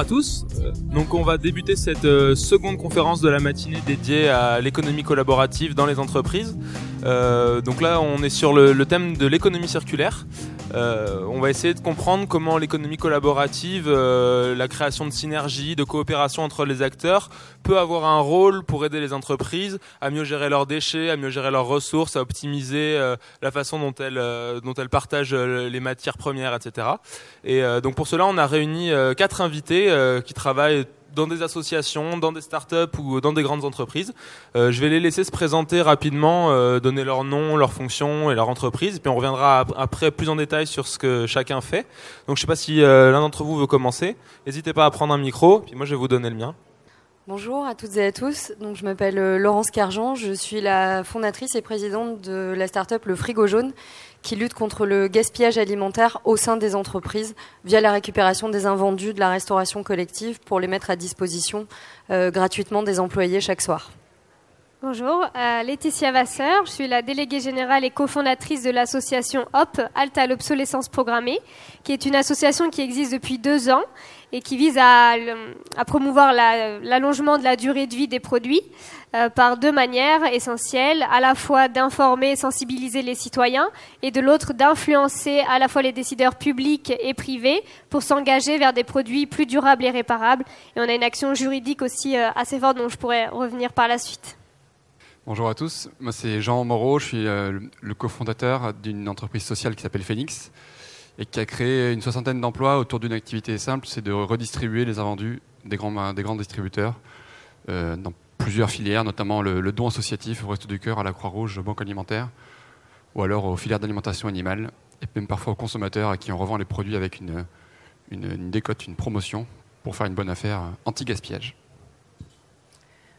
bonjour à tous. Euh, on va débuter cette euh, seconde conférence de la matinée dédiée à l'économie collaborative dans les entreprises. Euh, donc là on est sur le, thème de l'économie circulaire. On va essayer de comprendre comment l'économie collaborative, la création de synergies, de coopération entre les acteurs peut avoir un rôle pour aider les entreprises à mieux gérer leurs déchets, à mieux gérer leurs ressources, à optimiser la façon dont elles, dont elles partagent les matières premières, etc. Et donc pour cela on a réuni quatre invités euh, qui travaillent dans des associations, dans des startups ou dans des grandes entreprises. Euh, je vais les laisser se présenter rapidement, euh, donner leur nom, leur fonction et leur entreprise, puis on reviendra après plus en détail sur ce que chacun fait. Donc je ne sais pas si l'un d'entre vous veut commencer. N'hésitez pas à prendre un micro, puis moi je vais vous donner le mien. Bonjour à toutes et à tous. Je m'appelle Laurence Cargent. Je suis la fondatrice et présidente de la startup Le Frigo Jaune, qui lutte contre le gaspillage alimentaire au sein des entreprises via la récupération des invendus de la restauration collective pour les mettre à disposition euh, gratuitement des employés chaque soir. Bonjour, euh, Laetitia Vasseur, je suis la déléguée générale et cofondatrice de l'association HOP, Alta l'obsolescence programmée, qui est une association qui existe depuis deux ans et qui vise à, promouvoir l'allongement de la durée de vie des produits euh, par deux manières essentielles, à la fois d'informer et sensibiliser les citoyens et de l'autre d'influencer à la fois les décideurs publics et privés pour s'engager vers des produits plus durables et réparables. Et on a une action juridique aussi euh, assez forte dont je pourrais revenir par la suite. Bonjour à tous, moi c'est Jean Moreau, je suis euh, le cofondateur d'une entreprise sociale qui s'appelle Phoenix et qui a créé une soixantaine d'emplois autour d'une activité simple, c'est de redistribuer les invendus des grands, des grands distributeurs euh, dans plusieurs filières, notamment le, don associatif au Reste du Cœur, à la Croix-Rouge, aux banques alimentaires, ou alors aux filières d'alimentation animale, et même parfois aux consommateurs à qui on revend les produits avec une, une décote, une promotion, pour faire une bonne affaire anti-gaspillage.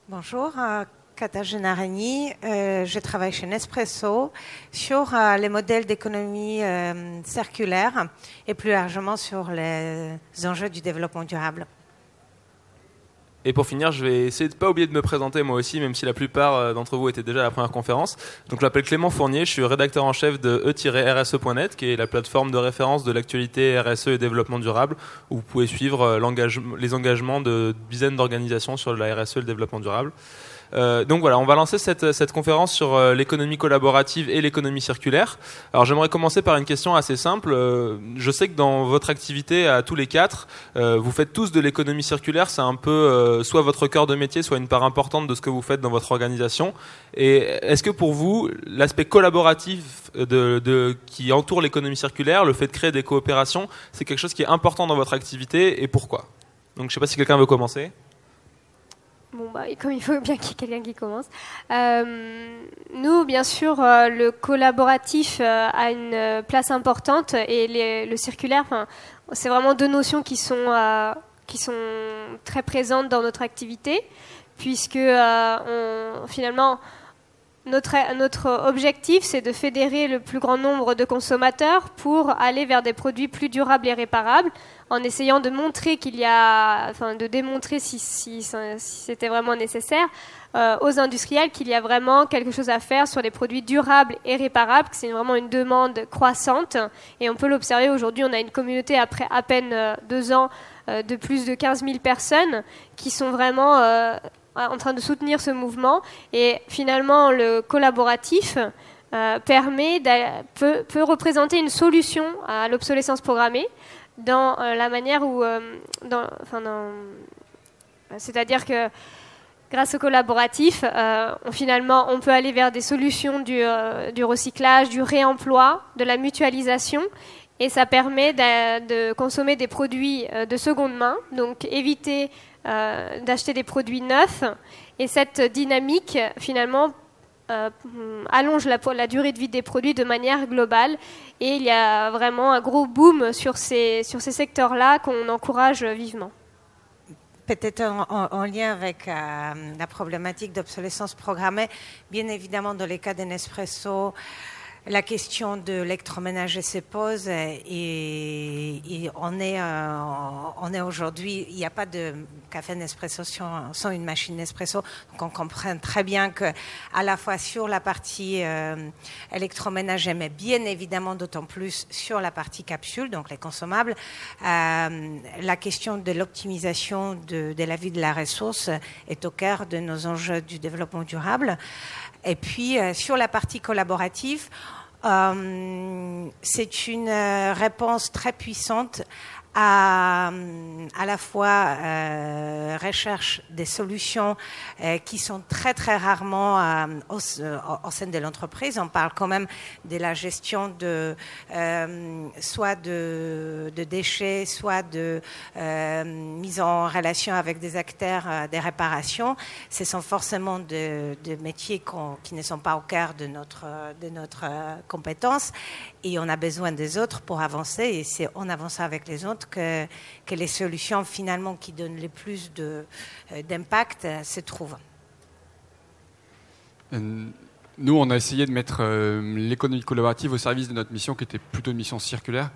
Bonjour, euh, Euh, je travaille chez Nespresso sur euh, les modèles d'économie euh, circulaire et plus largement sur les enjeux du développement durable. Et pour finir, je vais essayer de pas oublier de me présenter moi aussi, même si la plupart d'entre vous étaient déjà à la première conférence. Donc je m'appelle Clément Fournier, je suis rédacteur en chef de e-rse.net, qui est la plateforme de référence de l'actualité RSE et développement durable, où vous pouvez suivre les engagements de dizaines d'organisations sur la RSE et le développement durable. Euh, donc voilà, on va lancer cette, cette conférence sur euh, l'économie collaborative et l'économie circulaire. Alors j'aimerais commencer par une question assez simple. Euh, je sais que dans votre activité à tous les quatre, vous faites tous de l'économie circulaire. C'est un peu soit votre cœur de métier, soit une part importante de ce que vous faites dans votre organisation. Et est-ce que pour vous, l'aspect collaboratif qui entoure l'économie circulaire, le fait de créer des coopérations, c'est quelque chose qui est important dans votre activité et pourquoi? Donc je ne sais pas si quelqu'un veut commencer. Bon, bah, comme il faut bien qu'il y ait quelqu'un qui commence. Euh, nous, bien sûr, euh, le collaboratif euh, a une place importante et le circulaire, c'est vraiment deux notions qui sont, qui sont très présentes dans notre activité, puisque on, finalement, notre, objectif, c'est de fédérer le plus grand nombre de consommateurs pour aller vers des produits plus durables et réparables, en essayant de montrer qu'il y a, enfin, de démontrer si, si, c'était vraiment nécessaire euh, aux industriels qu'il y a vraiment quelque chose à faire sur les produits durables et réparables, que c'est vraiment une demande croissante. Et on peut l'observer aujourd'hui, on a une communauté après à peine euh, deux ans euh, de plus de 15 000 personnes qui sont vraiment en train de soutenir ce mouvement. Et finalement, le collaboratif euh, permet peut, peut, représenter une solution à l'obsolescence programmée dans euh, la manière où, euh, dans, enfin, c'est-à-dire que grâce au collaboratif, on, finalement, on peut aller vers des solutions du, du, recyclage, du réemploi, de la mutualisation. Et ça permet de, consommer des produits de seconde main, donc éviter euh, d'acheter des produits neufs. Et cette dynamique, finalement, euh, allonge la, durée de vie des produits de manière globale. Et il y a vraiment un gros boom sur ces, sur ces secteurs-là qu'on encourage vivement. Peut-être en, lien avec euh, la problématique d'obsolescence programmée, bien évidemment, dans les cas de Nespresso, la question de l'électroménager se pose et, on est, euh, est aujourd'hui, il n'y a pas de café Nespresso sans, une machine Nespresso. Donc on comprend très bien que à la fois sur la partie euh, électroménager, mais bien évidemment d'autant plus sur la partie capsule, donc les consommables, euh, la question de l'optimisation de la vie de la ressource est au cœur de nos enjeux du développement durable. Et puis, euh, sur la partie collaborative, euh, c'est une euh, réponse très puissante à, à la fois euh, recherche des solutions euh, qui sont très très rarement euh, au, sein de l'entreprise. On parle quand même de la gestion de euh, soit de, de, déchets, soit de euh, mise en relation avec des acteurs euh, des réparations. Ce sont forcément de, de métiers qui ne sont pas au cœur de notre de notre compétence et on a besoin des autres pour avancer et c'est en avançant avec les autres que, les solutions finalement qui donnent le plus euh, d'impact euh, se trouvent. Euh, nous, on a essayé de mettre l'économie collaborative au service de notre mission qui était plutôt une mission circulaire.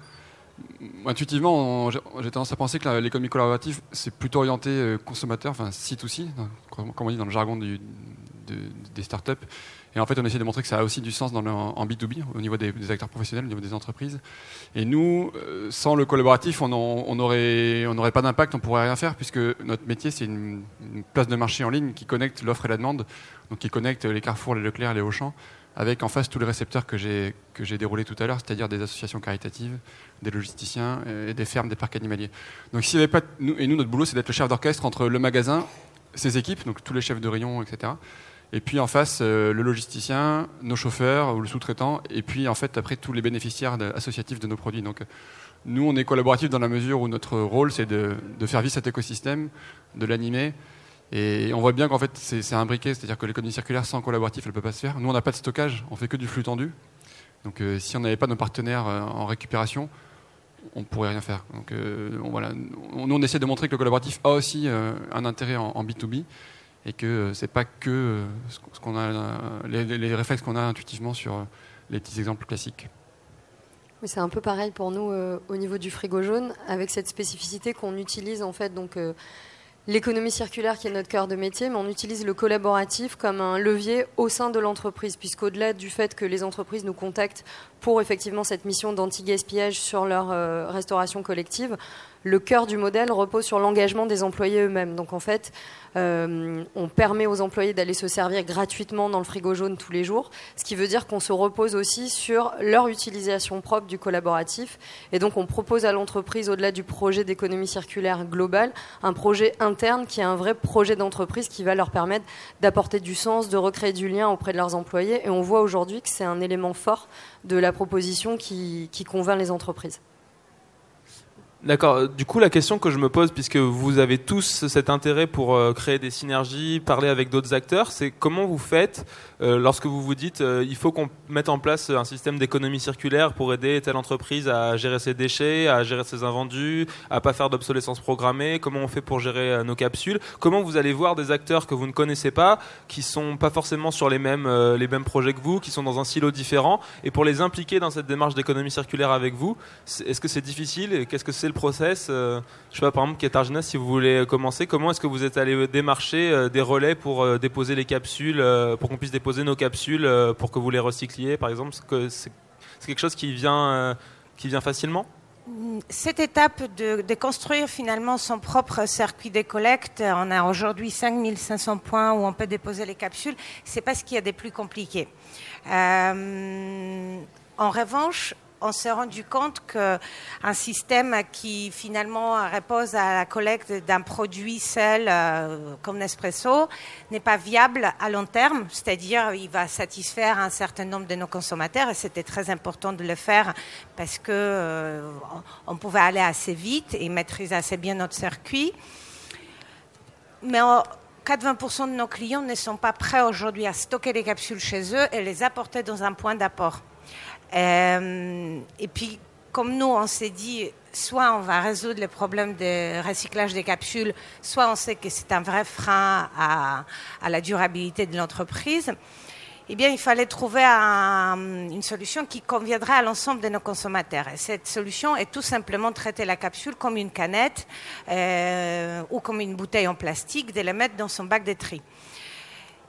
Intuitivement, j'ai tendance à penser que l'économie collaborative, c'est plutôt orienté consommateur, enfin C2C, comme on dit dans le jargon du, de, des startups. Et en fait, on essaie de montrer que ça a aussi du sens dans le, en B2B, au niveau des, acteurs professionnels, au niveau des entreprises. Et nous, euh, sans le collaboratif, on n'aurait pas d'impact, on pourrait rien faire, puisque notre métier, c'est une, place de marché en ligne qui connecte l'offre et la demande, donc qui connecte les Carrefour, les Leclerc, les Auchan, avec en face tous les récepteurs que j'ai déroulés tout à l'heure, c'est-à-dire des associations caritatives, des logisticiens et des fermes, des parcs animaliers. Donc s'il pas... Et nous, notre boulot, c'est d'être le chef d'orchestre entre le magasin, ses équipes, donc tous les chefs de rayon, etc., et puis en face euh, le logisticien, nos chauffeurs ou le sous-traitant, et puis en fait après tous les bénéficiaires associatifs de nos produits. Donc nous on est collaboratifs dans la mesure où notre rôle c'est de, faire vivre cet écosystème, de l'animer. Et on voit bien qu'en fait c'est un briquet, c'est-à-dire que l'économie circulaire sans collaboratif elle ne peut pas se faire. Nous on n'a pas de stockage, on fait que du flux tendu. Donc euh, si on n'avait pas nos partenaires euh, en récupération, on ne pourrait rien faire. Donc voilà, nous on essaie de montrer que le collaboratif a aussi un intérêt en, en B2B et que euh, c'est pas que euh, ce qu'on a, euh, les, réflexes qu'on a intuitivement sur les petits exemples classiques. C'est un peu pareil pour nous au niveau du frigo jaune, avec cette spécificité qu'on utilise en fait donc l'économie circulaire qui est notre cœur de métier, mais on utilise le collaboratif comme un levier au sein de l'entreprise, puisqu'au-delà du fait que les entreprises nous contactent pour effectivement cette mission d'anti-gaspillage sur leur restauration collective, le cœur du modèle repose sur l'engagement des employés eux-mêmes. Donc en fait, euh, on permet aux employés d'aller se servir gratuitement dans le frigo jaune tous les jours, ce qui veut dire qu'on se repose aussi sur leur utilisation propre du collaboratif. Et donc on propose à l'entreprise, au-delà du projet d'économie circulaire globale, un projet interne qui est un vrai projet d'entreprise qui va leur permettre d'apporter du sens, de recréer du lien auprès de leurs employés. Et on voit aujourd'hui que c'est un élément fort de la proposition qui, qui convainc les entreprises. D'accord. Du coup, la question que je me pose, puisque vous avez tous cet intérêt pour euh, créer des synergies, parler avec d'autres acteurs, c'est comment vous faites euh, lorsque vous vous dites euh, il faut qu'on mette en place un système d'économie circulaire pour aider telle entreprise à gérer ses déchets, à gérer ses invendus, à pas faire d'obsolescence programmée. Comment on fait pour gérer nos capsules Comment vous allez voir des acteurs que vous ne connaissez pas, qui sont pas forcément sur les mêmes les mêmes projets que vous, qui sont dans un silo différent, et pour les impliquer dans cette démarche d'économie circulaire avec vous Est-ce que c'est difficile Qu'est-ce que c'est process euh, Je sais pas, par exemple, Katarzyna, si vous voulez commencer, comment est-ce que vous êtes allé démarcher euh, des relais pour euh, déposer les capsules, pour qu'on puisse déposer nos capsules, pour que vous les recycliez, par exemple C'est quelque chose qui vient, qui vient facilement cette étape de, de, construire finalement son propre circuit de collecte, on a aujourd'hui 5500 points où on peut déposer les capsules, c'est pas ce qu'il y a des plus compliqués. Euh, en revanche, on s'est rendu compte qu'un système qui finalement repose à la collecte d'un produit seul euh, comme Nespresso n'est pas viable à long terme, c'est-à-dire il va satisfaire un certain nombre de nos consommateurs et c'était très important de le faire parce que euh, on pouvait aller assez vite et maîtriser assez bien notre circuit. Mais 80% de nos clients ne sont pas prêts aujourd'hui à stocker les capsules chez eux et les apporter dans un point d'apport. Euh, et puis, comme nous, on s'est dit, soit on va résoudre le problème de recyclage des capsules, soit on sait que c'est un vrai frein à, à la durabilité de l'entreprise. eh bien, il fallait trouver une solution qui conviendrait à l'ensemble de nos consommateurs. Et cette solution est tout simplement traiter la capsule comme une canette euh, ou comme une bouteille en plastique, de la mettre dans son bac de tri.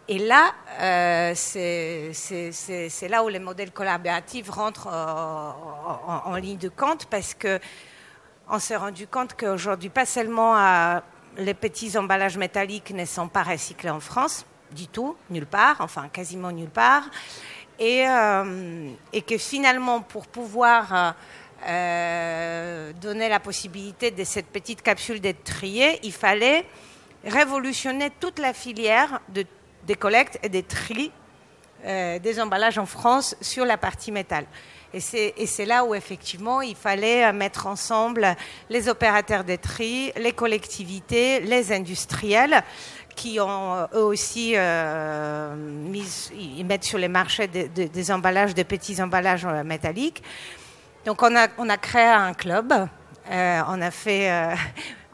Et là, euh, c'est là où les modèles collaboratifs rentrent en, ligne de compte parce que on s'est rendu compte qu'aujourd'hui, pas seulement euh, les petits emballages métalliques ne sont pas recyclés en France, du tout, nulle part, enfin quasiment nulle part, et, euh, et que finalement, pour pouvoir euh, donner la possibilité de cette petite capsule d'être triée, il fallait révolutionner toute la filière de, des collectes et des tris euh, des emballages en France sur la partie métal. Et c'est là où effectivement il fallait mettre ensemble les opérateurs des tri, les collectivités, les industriels qui ont euh, eux aussi euh, mis, ils mettent sur les marchés des emballages, des petits emballages euh, métalliques. Donc on a, on a créé un club, on a fait,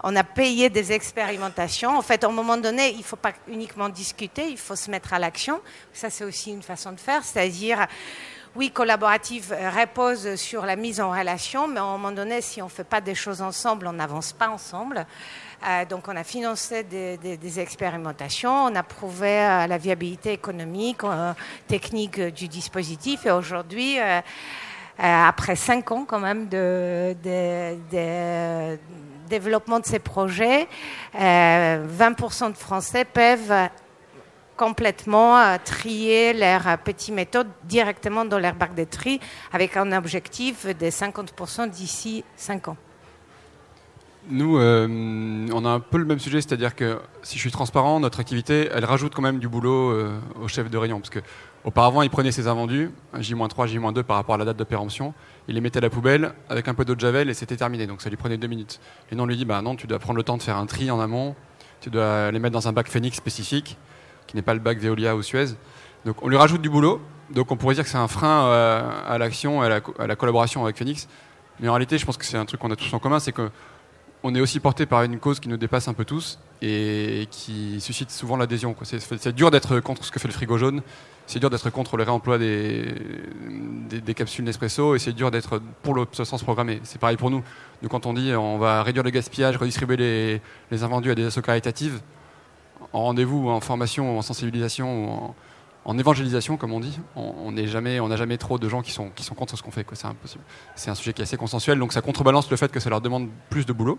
on a payé des expérimentations. En fait, à un moment donné, il ne faut pas uniquement discuter, il faut se mettre à l'action. Ça, c'est aussi une façon de faire, c'est-à-dire oui, collaborative repose sur la mise en relation, mais à un moment donné, si on ne fait pas des choses ensemble, on n'avance pas ensemble. Euh, donc on a financé des, expérimentations, on a prouvé euh, la viabilité économique, euh, technique du dispositif et aujourd'hui, après cinq ans quand même de, développement de ces projets, 20% de Français peuvent complètement trier leurs petites méthodes directement dans leur bac de tri avec un objectif de 50% d'ici 5 ans. Nous, euh, on a un peu le même sujet, c'est-à-dire que si je suis transparent, notre activité, elle rajoute quand même du boulot euh, au chef de rayon. Parce que auparavant, il prenait ses invendus, J-3, J-2 par rapport à la date de péremption, il les mettait à la poubelle avec un peu d'eau de javel et c'était terminé. Donc ça lui prenait deux minutes. Et nous, on lui dit, bah non, tu dois prendre le temps de faire un tri en amont, tu dois les mettre dans un bac Phoenix spécifique, qui n'est pas le bac Veolia ou Suez. Donc on lui rajoute du boulot. Donc on pourrait dire que c'est un frein euh, à, l'action, à à la collaboration avec Phoenix. Mais en réalité, je pense que c'est un truc qu'on a tous en commun, c'est que on est aussi porté par une cause qui nous dépasse un peu tous et qui suscite souvent l'adhésion. C'est dur d'être contre ce que fait le frigo jaune, c'est dur d'être contre le réemploi des, capsules Nespresso et c'est dur d'être pour l'obsolescence programmée. C'est pareil pour nous. nous. Quand on dit on va réduire le gaspillage, redistribuer les, invendus à des associations caritatives, en rendez-vous, en formation, en sensibilisation, en, en évangélisation, comme on dit, on n'a jamais, on jamais trop de gens qui sont, qui sont contre ce qu'on fait. C'est impossible. C'est un sujet qui est assez consensuel, donc ça contrebalance le fait que ça leur demande plus de boulot.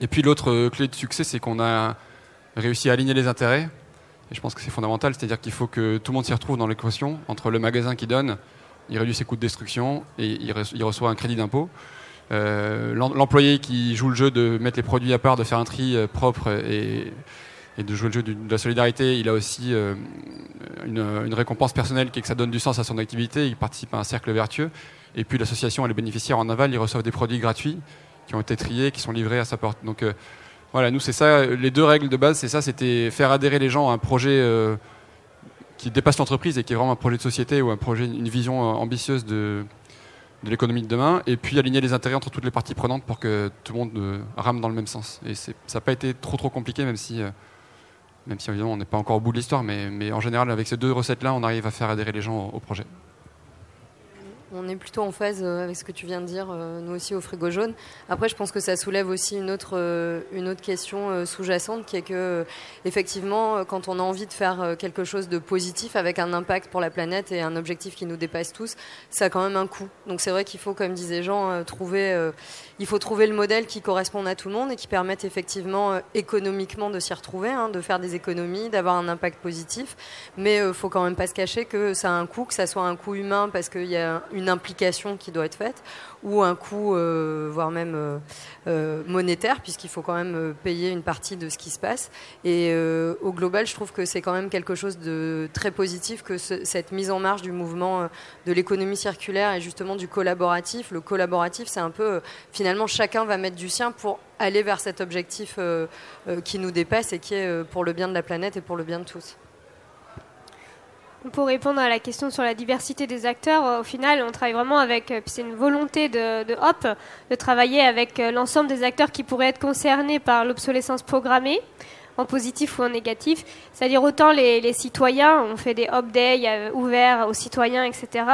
Et puis l'autre euh, clé de succès, c'est qu'on a réussi à aligner les intérêts. Et je pense que c'est fondamental, c'est-à-dire qu'il faut que tout le monde s'y retrouve dans l'équation entre le magasin qui donne, il réduit ses coûts de destruction et il, reçoit un crédit d'impôt. Euh, l'employé qui joue le jeu de mettre les produits à part, de faire un tri euh, propre et, et de jouer le jeu de la solidarité, il a aussi euh, une, récompense personnelle qui est que ça donne du sens à son activité, il participe à un cercle vertueux. Et puis l'association et les bénéficiaires en aval, ils reçoivent des produits gratuits qui ont été triés, qui sont livrés à sa porte. Donc euh, voilà, nous c'est ça, les deux règles de base, c'est ça, c'était faire adhérer les gens à un projet euh, qui dépasse l'entreprise et qui est vraiment un projet de société ou un projet, une vision ambitieuse de, de l'économie de demain, et puis aligner les intérêts entre toutes les parties prenantes pour que tout le monde rame dans le même sens. Et ça n'a pas été trop trop compliqué, même si même si évidemment on n'est pas encore au bout de l'histoire, mais, en général avec ces deux recettes-là, on arrive à faire adhérer les gens au projet on est plutôt en phase euh, avec ce que tu viens de dire, euh, nous aussi au frigo jaune. Après, je pense que ça soulève aussi une autre, euh, une autre question sous-jacente qui est que, effectivement, quand on a envie de faire quelque chose de positif avec un impact pour la planète et un objectif qui nous dépasse tous, ça a quand même un coût. Donc c'est vrai qu'il faut, comme disait Jean, trouver, il faut trouver le modèle qui corresponde à tout le monde et qui permette effectivement économiquement de s'y retrouver, hein, de faire des économies, d'avoir un impact positif. Mais il faut quand même pas se cacher que ça a un coût, que ça soit un coût humain parce qu'il y a une implication qui doit être faite, ou un coût, euh, voire même euh, euh, monétaire, puisqu'il faut quand même payer une partie de ce qui se passe. Et au global, je trouve que c'est quand même quelque chose de très positif que cette mise en marche du mouvement de l'économie circulaire et justement du collaboratif. Le collaboratif, c'est un peu, finalement, chacun va mettre du sien pour aller vers cet objectif qui nous dépasse et qui est pour le bien de la planète et pour le bien de tous. Pour répondre à la question sur la diversité des acteurs, euh, au final, on travaille vraiment avec, euh, c'est une volonté de, de, HOP de travailler avec euh, l'ensemble des acteurs qui pourraient être concernés par l'obsolescence programmée. En positif ou en négatif. C'est-à-dire autant les, citoyens, on fait des hop days euh, ouverts aux citoyens, etc.,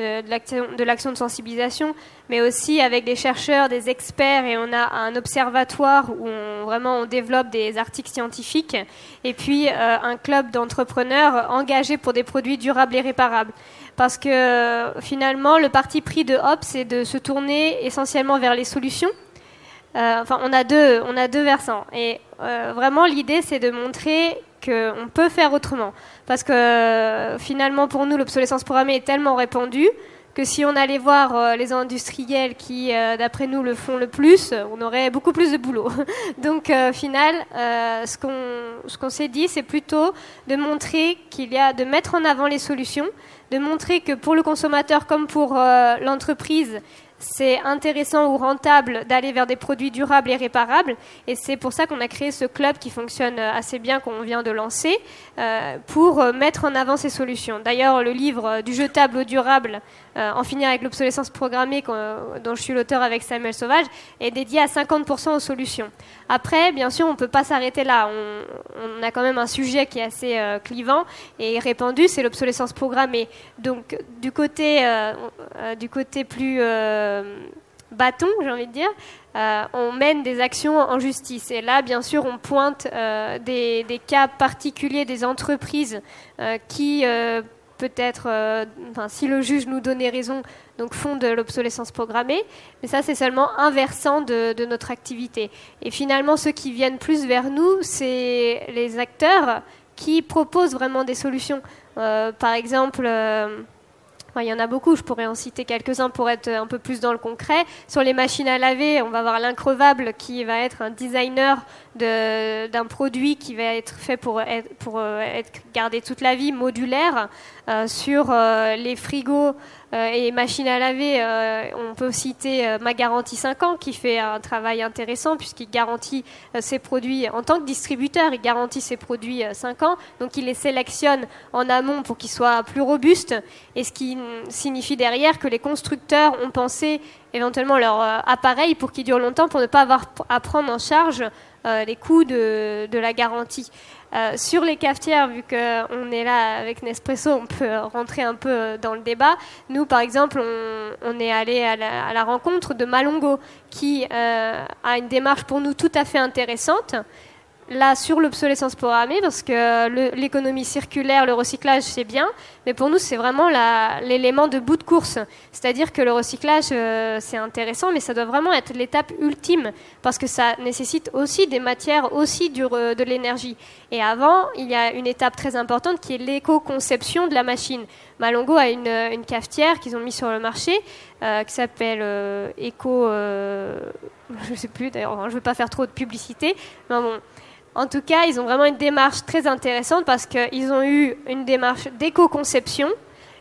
euh, de l'action de sensibilisation, mais aussi avec des chercheurs, des experts, et on a un observatoire où on, vraiment on développe des articles scientifiques, et puis euh, un club d'entrepreneurs engagés pour des produits durables et réparables. Parce que finalement, le parti pris de Hop, c'est de se tourner essentiellement vers les solutions euh, enfin, on a deux, on a deux versants. Et euh, vraiment, l'idée, c'est de montrer qu'on peut faire autrement. Parce que euh, finalement, pour nous, l'obsolescence programmée est tellement répandue que si on allait voir les industriels qui, d'après nous, le font le plus, on aurait beaucoup plus de boulot. Donc, au final, ce qu'on ce qu'on s'est dit, c'est plutôt de montrer qu'il y a, de mettre en avant les solutions, de montrer que pour le consommateur comme pour l'entreprise, c'est intéressant ou rentable d'aller vers des produits durables et réparables. Et c'est pour ça qu'on a créé ce club qui fonctionne assez bien, qu'on vient de lancer, euh, pour mettre en avant ces solutions. D'ailleurs, le livre du jetable au durable, euh, En finir avec l'obsolescence programmée, dont je suis l'auteur avec Samuel Sauvage, est dédié à 50% aux solutions. Après, bien sûr, on ne peut pas s'arrêter là. On, a quand même un sujet qui est assez euh, clivant et répandu, c'est l'obsolescence programmée. Donc, du côté, du côté plus bâton, j'ai envie de dire, on mène des actions en justice. Et là, bien sûr, on pointe des, cas particuliers des entreprises qui peut-être, euh, si le juge nous donnait raison, donc font de l'obsolescence programmée. Mais ça, c'est seulement un versant de, notre activité. Et finalement, ceux qui viennent plus vers nous, c'est les acteurs qui proposent vraiment des solutions. Euh, par exemple, euh, il y en a beaucoup, je pourrais en citer quelques-uns pour être un peu plus dans le concret. Sur les machines à laver, on va avoir l'increvable qui va être un designer d'un produit qui va être fait pour être, pour être gardé toute la vie, modulaire. Euh, sur euh, les frigos euh, et machines à laver, on peut citer Ma Garantie 5 ans qui fait un travail intéressant puisqu'il garantit ses produits en tant que distributeur, il garantit ses produits 5 ans, donc il les sélectionne en amont pour qu'ils soient plus robustes, et ce qui signifie derrière que les constructeurs ont pensé éventuellement leur appareil pour qu'ils durent longtemps pour ne pas avoir à prendre en charge les coûts de la garantie. Euh, sur les cafetières, vu qu'on est là avec Nespresso, on peut rentrer un peu dans le débat. Nous, par exemple, on, est allé à la, rencontre de Malongo, qui euh, a une démarche pour nous tout à fait intéressante là sur l'obsolescence programmée parce que l'économie circulaire, le recyclage, c'est bien, mais pour nous, c'est vraiment l'élément de bout de course. C'est-à-dire que le recyclage, euh, c'est intéressant, mais ça doit vraiment être l'étape ultime parce que ça nécessite aussi des matières, aussi de l'énergie. Et avant, il y a une étape très importante qui est l'éco-conception de la machine. Malongo a une, une cafetière qu'ils ont mis sur le marché euh, qui s'appelle euh, Eco. je ne sais plus d'ailleurs, je ne veux pas faire trop de publicité. Mais bon, en tout cas, ils ont vraiment une démarche très intéressante parce qu'ils ont eu une démarche d'éco-conception,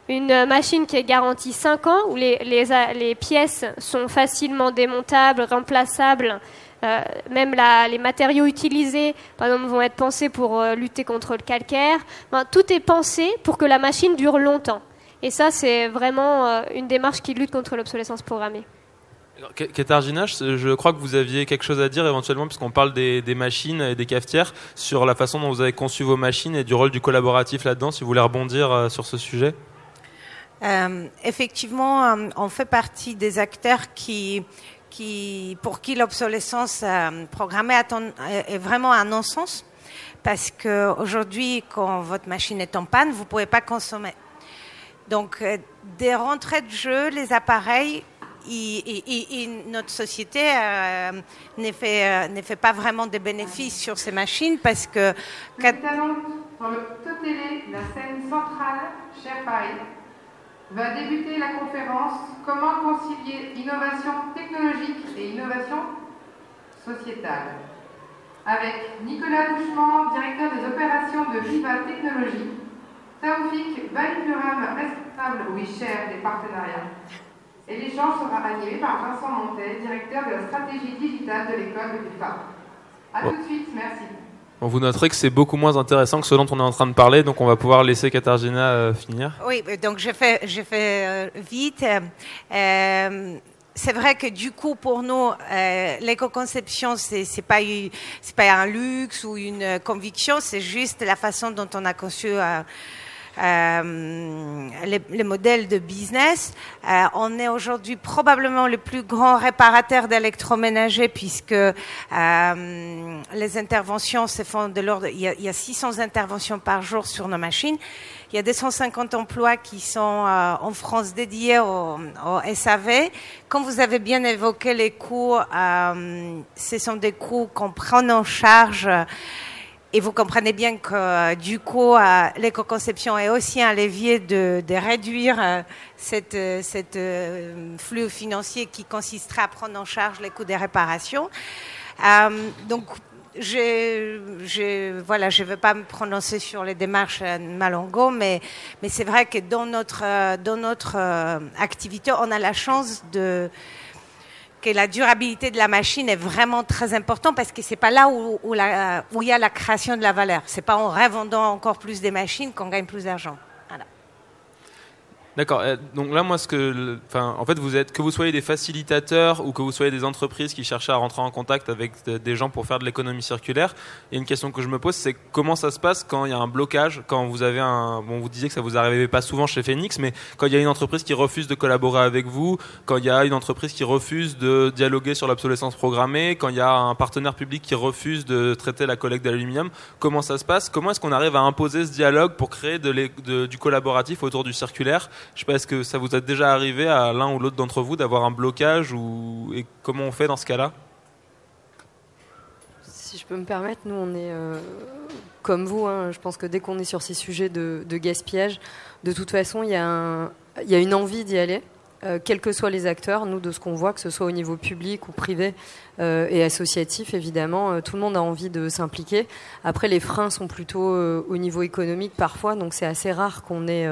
une machine qui est garantie 5 ans, où les, les, pièces sont facilement démontables, remplaçables. Euh, même les matériaux utilisés, par exemple, vont être pensés pour euh, lutter contre le calcaire. tout est pensé pour que la machine dure longtemps. Et ça, c'est vraiment euh, une démarche qui lutte contre l'obsolescence programmée. Katarzyna, je crois que vous aviez quelque chose à dire éventuellement, puisqu'on parle des, machines et des cafetières, sur la façon dont vous avez conçu vos machines et du rôle du collaboratif là-dedans, si vous voulez rebondir euh, sur ce sujet. Euh, effectivement, euh, on fait partie des acteurs qui, qui pour qui l'obsolescence programmée est vraiment un non-sens, parce qu'aujourd'hui, quand votre machine est en panne, vous ne pouvez pas consommer. Donc, des rentrées de jeu, les appareils et, notre société euh, ne, fait, euh, fait pas vraiment de bénéfices sur ces machines parce que... Nous allons dans le télé, la scène centrale, cher Paris, va débuter la conférence Comment concilier innovation technologique et innovation sociétale. Avec Nicolas Bouchement, directeur des opérations de Viva Technologies, Taoufik Balipuram, responsable, oui, cher des partenariats, et l'échange sera animé par Vincent Montet, directeur de la stratégie digitale de l'école de l'UFA. A tout de suite, merci. vous noterez que c'est beaucoup moins intéressant que ce dont on est en train de parler, donc on va pouvoir laisser Katarzyna euh, finir. Oui, donc je fais, je fais euh, vite. Euh, c'est vrai que du coup, pour nous, euh, l'éco-conception, c'est c'est pas c'est pas un luxe ou une conviction, c'est juste la façon dont on a conçu euh, euh, les, les, modèles de business. Euh, on est aujourd'hui probablement le plus grand réparateur d'électroménager puisque euh, les interventions se font de l'ordre. Il, il, y a 600 interventions par jour sur nos machines. Il y a 250 emplois qui sont euh, en France dédiés au, au, SAV. Comme vous avez bien évoqué les coûts, euh, ce sont des coûts qu'on prend en charge et vous comprenez bien que du coup, euh, l'éco-conception est aussi un levier de, réduire euh, cette, cette euh, flux financier qui consisterait à prendre en charge les coûts des réparations. donc, je, je, voilà, je ne veux pas me prononcer sur les démarches Malongo, mais, mais c'est vrai que dans notre, dans notre activité, on a la chance de, que la durabilité de la machine est vraiment très importante parce que c'est pas là où, où, il y a la création de la valeur. C'est pas en revendant encore plus des machines qu'on gagne plus d'argent. D'accord. Euh, donc là, moi, ce que, enfin, en fait, vous êtes que vous soyez des facilitateurs ou que vous soyez des entreprises qui cherchent à rentrer en contact avec des gens pour faire de l'économie circulaire. Et une question que je me pose, c'est comment ça se passe quand il y a un blocage, quand vous avez un, bon, vous disiez que ça vous arrivait pas souvent chez Phoenix, mais quand il y a une entreprise qui refuse de collaborer avec vous, quand il y a une entreprise qui refuse de dialoguer sur l'obsolescence programmée, quand il y a un partenaire public qui refuse de traiter la collecte d'aluminium, comment ça se passe? Comment est-ce qu'on arrive à imposer ce dialogue pour créer du collaboratif autour du circulaire? Je sais pas, est-ce que ça vous est déjà arrivé à l'un ou l'autre d'entre vous d'avoir un blocage ou et comment on fait dans ce cas-là? Si je peux me permettre, nous on est euh, comme vous. Hein, je pense que dès qu'on est sur ces sujets de, gaspillage, de toute façon, il y, a une envie d'y aller. Euh, quels que soient les acteurs, nous, de ce qu'on voit, que ce soit au niveau public ou privé euh, et associatif, évidemment, euh, tout le monde a envie de s'impliquer. Après, les freins sont plutôt au niveau économique parfois, donc c'est assez rare qu'on ait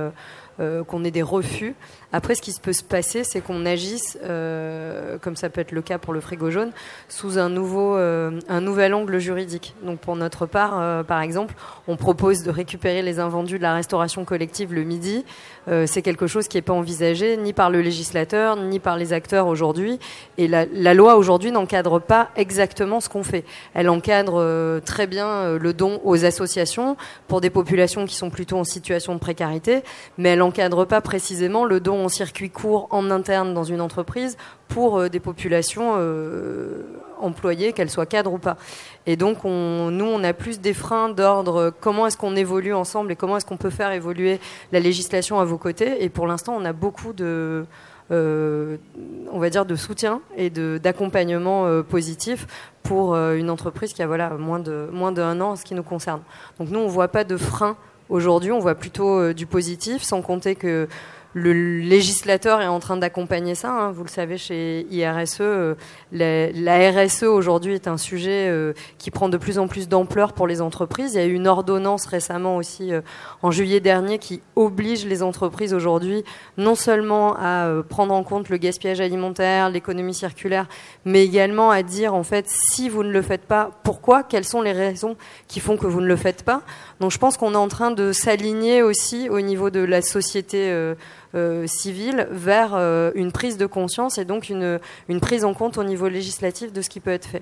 qu'on ait des refus. Après, ce qui peut se passer, c'est qu'on agisse, euh, comme ça peut être le cas pour le frigo jaune, sous un, nouveau, euh, un nouvel angle juridique. Donc, pour notre part, euh, par exemple, on propose de récupérer les invendus de la restauration collective le midi. Euh, c'est quelque chose qui n'est pas envisagé ni par le législateur, ni par les acteurs aujourd'hui. Et la, la loi aujourd'hui n'encadre pas exactement ce qu'on fait. Elle encadre euh, très bien le don aux associations pour des populations qui sont plutôt en situation de précarité, mais elle n'encadre pas précisément le don circuit court en interne dans une entreprise pour euh, des populations euh, employées, qu'elles soient cadres ou pas. Et donc, on, nous, on a plus des freins d'ordre comment est-ce qu'on évolue ensemble et comment est-ce qu'on peut faire évoluer la législation à vos côtés? Et pour l'instant, on a beaucoup de, euh, on va dire, de soutien et d'accompagnement positif pour une entreprise qui a voilà, moins d'un moins de an en ce qui nous concerne. Donc, nous, on ne voit pas de frein aujourd'hui, on voit plutôt du positif, sans compter que le législateur est en train d'accompagner ça. Hein. Vous le savez, chez IRSE, euh, la, RSE aujourd'hui est un sujet euh, qui prend de plus en plus d'ampleur pour les entreprises. Il y a eu une ordonnance récemment aussi euh, en juillet dernier qui oblige les entreprises aujourd'hui non seulement à prendre en compte le gaspillage alimentaire, l'économie circulaire, mais également à dire en fait si vous ne le faites pas, pourquoi, quelles sont les raisons qui font que vous ne le faites pas? Donc je pense qu'on est en train de s'aligner aussi au niveau de la société euh, euh, civile vers euh, une prise de conscience et donc une, une, prise en compte au niveau législatif de ce qui peut être fait.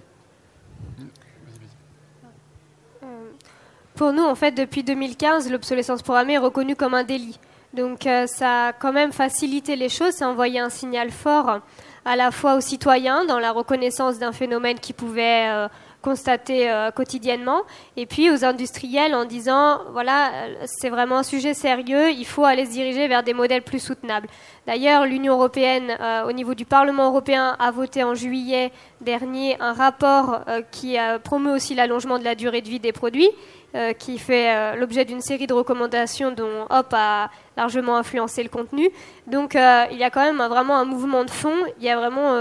Pour nous, en fait, depuis 2015, l'obsolescence programmée est reconnue comme un délit. Donc ça a quand même facilité les choses, ça a envoyé un signal fort à la fois aux citoyens dans la reconnaissance d'un phénomène qui pouvait constater euh, quotidiennement, et puis aux industriels en disant voilà, c'est vraiment un sujet sérieux, il faut aller se diriger vers des modèles plus soutenables. D'ailleurs, l'Union européenne, euh, au niveau du Parlement européen, a voté en juillet dernier un rapport euh, qui promeut aussi l'allongement de la durée de vie des produits. Euh, qui fait euh, l'objet d'une série de recommandations dont Hop a largement influencé le contenu. Donc euh, il y a quand même vraiment un mouvement de fond. Il y a vraiment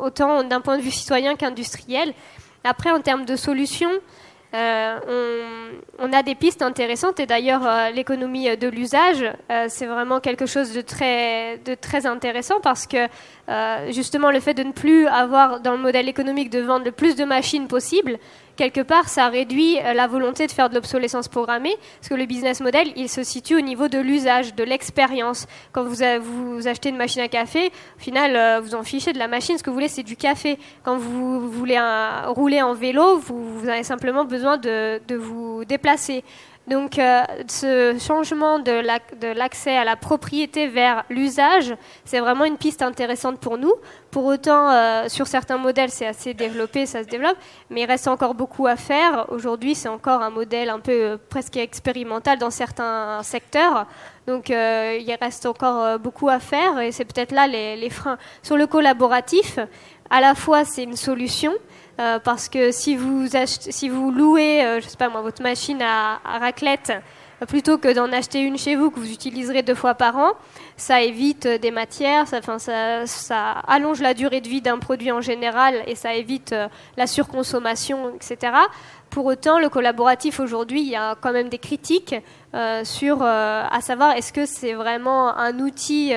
autant d'un point de vue citoyen qu'industriel. Après, en termes de solutions, euh, on, a des pistes intéressantes et d'ailleurs euh, l'économie de l'usage, euh, c'est vraiment quelque chose de très, de très intéressant parce que justement le fait de ne plus avoir dans le modèle économique de vendre le plus de machines possible, quelque part, ça réduit euh, la volonté de faire de l'obsolescence programmée, parce que le business model, il se situe au niveau de l'usage, de l'expérience. Quand vous, vous, achetez une machine à café, au final, euh, vous en fichez de la machine, ce que vous voulez, c'est du café. Quand vous voulez rouler en vélo, vous, avez simplement besoin de vous déplacer. Donc euh, ce changement de l'accès à la propriété vers l'usage, c'est vraiment une piste intéressante pour nous. Pour autant, euh, sur certains modèles, c'est assez développé, ça se développe, mais il reste encore beaucoup à faire. Aujourd'hui, c'est encore un modèle un peu euh, presque expérimental dans certains secteurs. Donc il reste encore beaucoup à faire et c'est peut-être là les, les freins. Sur le collaboratif, à la fois c'est une solution, euh, parce que si vous, louez, euh, je sais pas moi, votre machine à, raclette, euh, plutôt que d'en acheter une chez vous que vous utiliserez deux fois par an, ça évite des matières, ça, ça, ça allonge la durée de vie d'un produit en général et ça évite la surconsommation, etc. Pour autant, le collaboratif aujourd'hui, il y a quand même des critiques sur, à savoir, est-ce que c'est vraiment un outil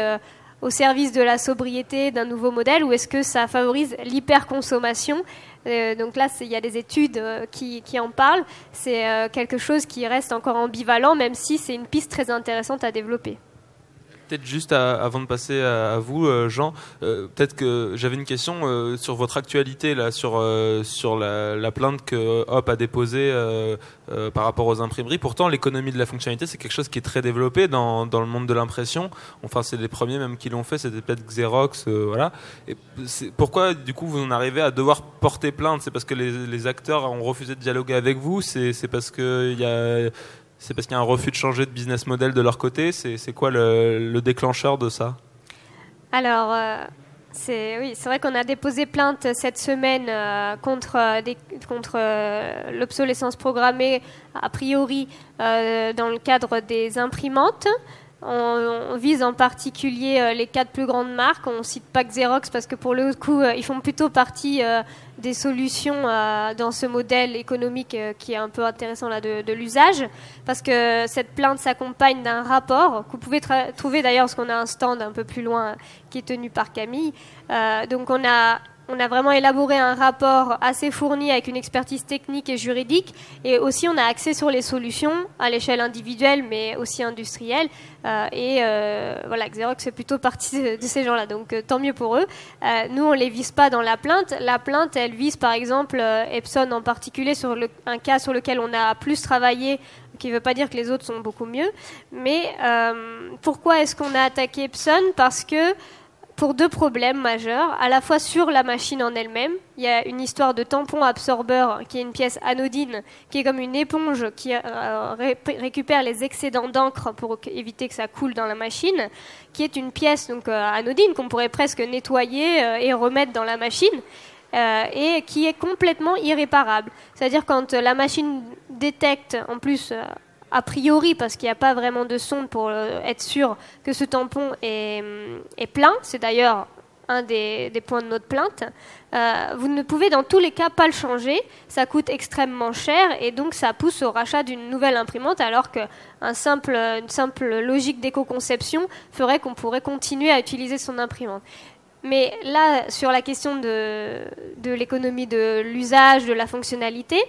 au service de la sobriété d'un nouveau modèle ou est-ce que ça favorise l'hyperconsommation euh, donc là, il y a des études euh, qui, en parlent. C'est euh, quelque chose qui reste encore ambivalent, même si c'est une piste très intéressante à développer. Peut-être juste avant de passer à, vous, euh, Jean, euh, peut-être que j'avais une question euh, sur votre actualité là, sur sur la, plainte que Hop a déposée par rapport aux imprimeries. Pourtant, l'économie de la fonctionnalité, c'est quelque chose qui est très développé dans, dans le monde de l'impression. Enfin, c'est les premiers même qui l'ont fait, c'était peut-être Xerox, voilà. Et pourquoi, du coup, vous en arrivez à devoir porter plainte? C'est parce que les, les, acteurs ont refusé de dialoguer avec vous? C'est parce qu'il y a c'est parce qu'il y a un refus de changer de business model de leur côté C'est quoi le, déclencheur de ça? Alors, euh, c'est oui, vrai qu'on a déposé plainte cette semaine euh, contre, euh, contre l'obsolescence programmée, a priori, dans le cadre des imprimantes. On, vise en particulier euh, les quatre plus grandes marques. On ne cite pas Xerox parce que pour le coup, euh, ils font plutôt partie euh, des solutions dans ce modèle économique qui est un peu intéressant là de, l'usage. Parce que cette plainte s'accompagne d'un rapport que vous pouvez trouver d'ailleurs parce qu'on a un stand un peu plus loin qui est tenu par Camille. donc on a on a vraiment élaboré un rapport assez fourni avec une expertise technique et juridique. Et aussi, on a axé sur les solutions à l'échelle individuelle, mais aussi industrielle. Euh, et euh, voilà, Xerox fait plutôt partie de, ces gens-là. Donc, euh, tant mieux pour eux. nous, on ne les vise pas dans la plainte. La plainte, elle vise par exemple Epson en particulier sur un cas sur lequel on a plus travaillé qui ne veut pas dire que les autres sont beaucoup mieux. Mais pourquoi est-ce qu'on a attaqué Epson? Parce que pour deux problèmes majeurs, à la fois sur la machine en elle-même. Il y a une histoire de tampon absorbeur qui est une pièce anodine, qui est comme une éponge qui euh, récupère les excédents d'encre pour éviter que ça coule dans la machine, qui est une pièce donc euh, anodine qu'on pourrait presque nettoyer euh, et remettre dans la machine. et qui est complètement irréparable. C'est-à-dire quand la machine détecte en plus a priori, parce qu'il n'y a pas vraiment de sonde pour euh, être sûr que ce tampon est, mm, plein, c'est d'ailleurs un des, points de notre plainte, euh, vous ne pouvez dans tous les cas pas le changer, ça coûte extrêmement cher et donc ça pousse au rachat d'une nouvelle imprimante alors qu'une simple, logique d'éco-conception ferait qu'on pourrait continuer à utiliser son imprimante. Mais là, sur la question de l'économie de l'usage, de la fonctionnalité,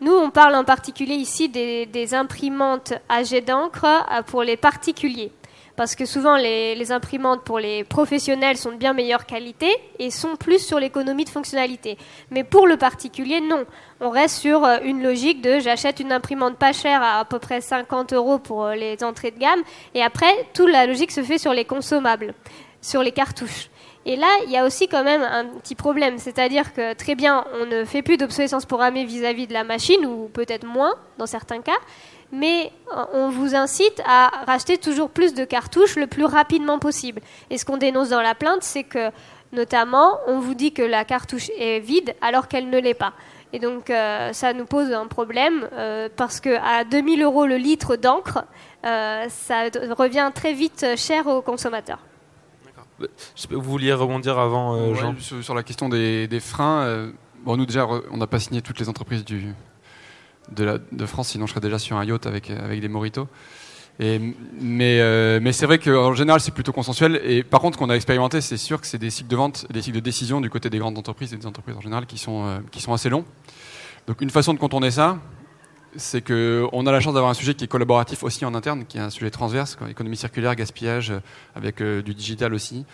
nous, on parle en particulier ici des, imprimantes à jet d'encre euh, pour les particuliers. Parce que souvent, les, imprimantes pour les professionnels sont de bien meilleure qualité et sont plus sur l'économie de fonctionnalité. Mais pour le particulier, non. On reste sur euh, une logique de j'achète une imprimante pas chère à à peu près 50 euros pour euh, les entrées de gamme. Et après, toute la logique se fait sur les consommables, sur les cartouches. Et là, il y a aussi quand même un petit problème, c'est-à-dire que très bien, on ne fait plus d'obsolescence programmée vis-à-vis de la machine, ou peut-être moins dans certains cas, mais euh, on vous incite à racheter toujours plus de cartouches le plus rapidement possible. Et ce qu'on dénonce dans la plainte, c'est que notamment, on vous dit que la cartouche est vide alors qu'elle ne l'est pas. Et donc, euh, ça nous pose un problème euh, parce qu'à 2000 euros le litre d'encre, ça revient très vite cher aux consommateurs. Vous vouliez rebondir avant, euh, Jean sur, la question des, freins. Euh, bon, nous, déjà, on n'a pas signé toutes les entreprises du, de, la, de, France, sinon je serais déjà sur un yacht avec, avec des moritos. Et, mais, euh, mais c'est vrai qu'en général, c'est plutôt consensuel. Et par contre, ce qu'on a expérimenté, c'est sûr que c'est des cycles de vente, des cycles de décision du côté des grandes entreprises et des entreprises en général qui sont, qui sont assez longs. Donc une façon de contourner ça, c'est qu'on a la chance d'avoir un sujet qui est collaboratif aussi en interne, qui est un sujet transverse, économie circulaire, gaspillage, avec du digital aussi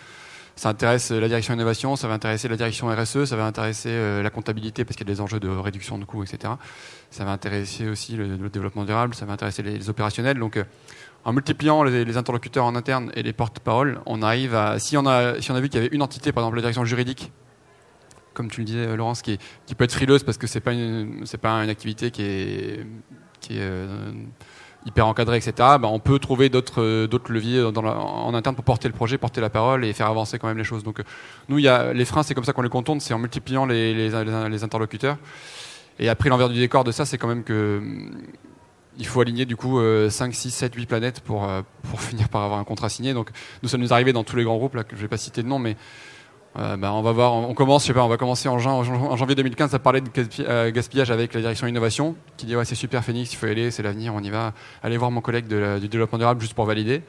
ça intéresse la direction innovation, ça va intéresser la direction RSE, ça va intéresser euh, la comptabilité parce qu'il y a des enjeux de réduction de coûts, etc. Ça va intéresser aussi le, développement durable, ça va intéresser les, opérationnels. Donc, euh, en multipliant les, interlocuteurs en interne et les porte-paroles, on arrive à. Si on si on a vu qu'il y avait une entité, par exemple la direction juridique, comme tu le disais, euh, Laurence, qui, peut être frileuse parce que pas c'est pas une activité qui est, est hyper encadré, etc., bah, on peut trouver d'autres euh, leviers en interne pour porter le projet, porter la parole et faire avancer quand même les choses. Donc euh, nous, les freins, c'est comme ça qu'on les contourne, c'est en multipliant les, interlocuteurs. Et après, l'envers du décor de ça, c'est quand même que hum, il faut aligner du coup 5, 6, 7, 8 planètes pour, euh, finir par avoir un contrat signé. Donc nous, ça nous arrivé dans tous les grands groupes, là, que je ne vais pas citer de nom, mais euh, bah, on va voir, on commence, je sais pas, on va commencer en, janvier 2015 à parler de euh, gaspillage avec la direction innovation, qui dit ouais c'est super Phoenix, il faut y aller, c'est l'avenir, on y va. Allez voir mon collègue du développement durable juste pour valider.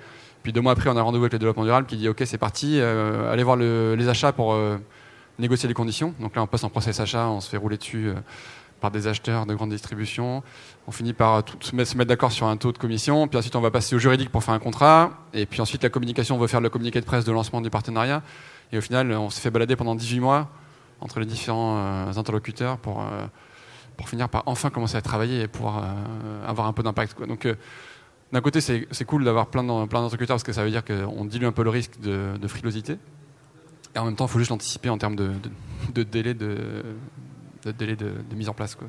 Puis deux mois après, on a rendez-vous avec le développement durable qui dit ok c'est parti, euh, allez voir les achats pour négocier les conditions. Donc là on passe en process achat, on se fait rouler dessus par des acheteurs de grande distribution. On finit par se mettre d'accord sur un taux de commission, puis ensuite on va passer au juridique pour faire un contrat, et puis ensuite la communication, on veut faire le communiqué de presse de lancement du partenariat. Et au final, on s'est fait balader pendant 18 mois entre les différents euh, interlocuteurs pour, euh, pour finir par enfin commencer à travailler et pouvoir euh, avoir un peu d'impact. Donc, d'un côté, c'est cool d'avoir plein d'interlocuteurs parce que ça veut dire qu'on dilue un peu le risque de, frilosité. Et en même temps, il faut juste l'anticiper en termes de, de, délai, de, délai de, mise en place. Quoi,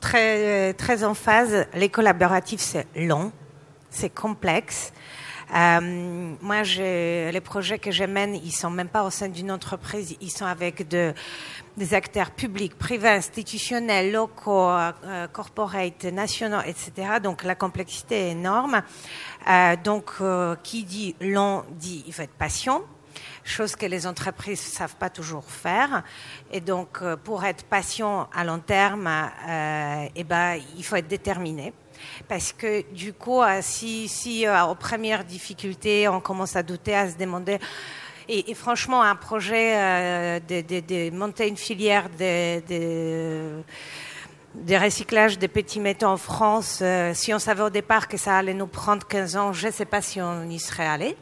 Très, très en phase, les collaboratifs, c'est long, c'est complexe. Euh, moi, les projets que je mène, ils sont même pas au sein d'une entreprise, ils sont avec de, des acteurs publics, privés, institutionnels, locaux, euh, corporate, nationaux, etc. Donc la complexité est énorme. Euh, donc, euh, qui dit long dit il faut être patient chose que les entreprises ne savent pas toujours faire. Et donc, pour être patient à long terme, eh ben, il faut être déterminé parce que du coup, euh, si, si euh, aux premières difficultés, on commence à douter, à se demander, et, franchement, un projet euh, de, monter une filière de, recyclage des petits métaux en France, si on savait au départ que ça allait nous prendre 15 ans, je ne sais pas si on y serait allé.